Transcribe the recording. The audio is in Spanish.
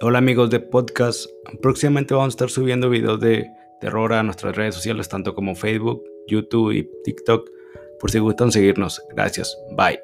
Hola amigos de podcast. Próximamente vamos a estar subiendo videos de terror a nuestras redes sociales, tanto como Facebook, YouTube y TikTok, por si gustan seguirnos. Gracias. Bye.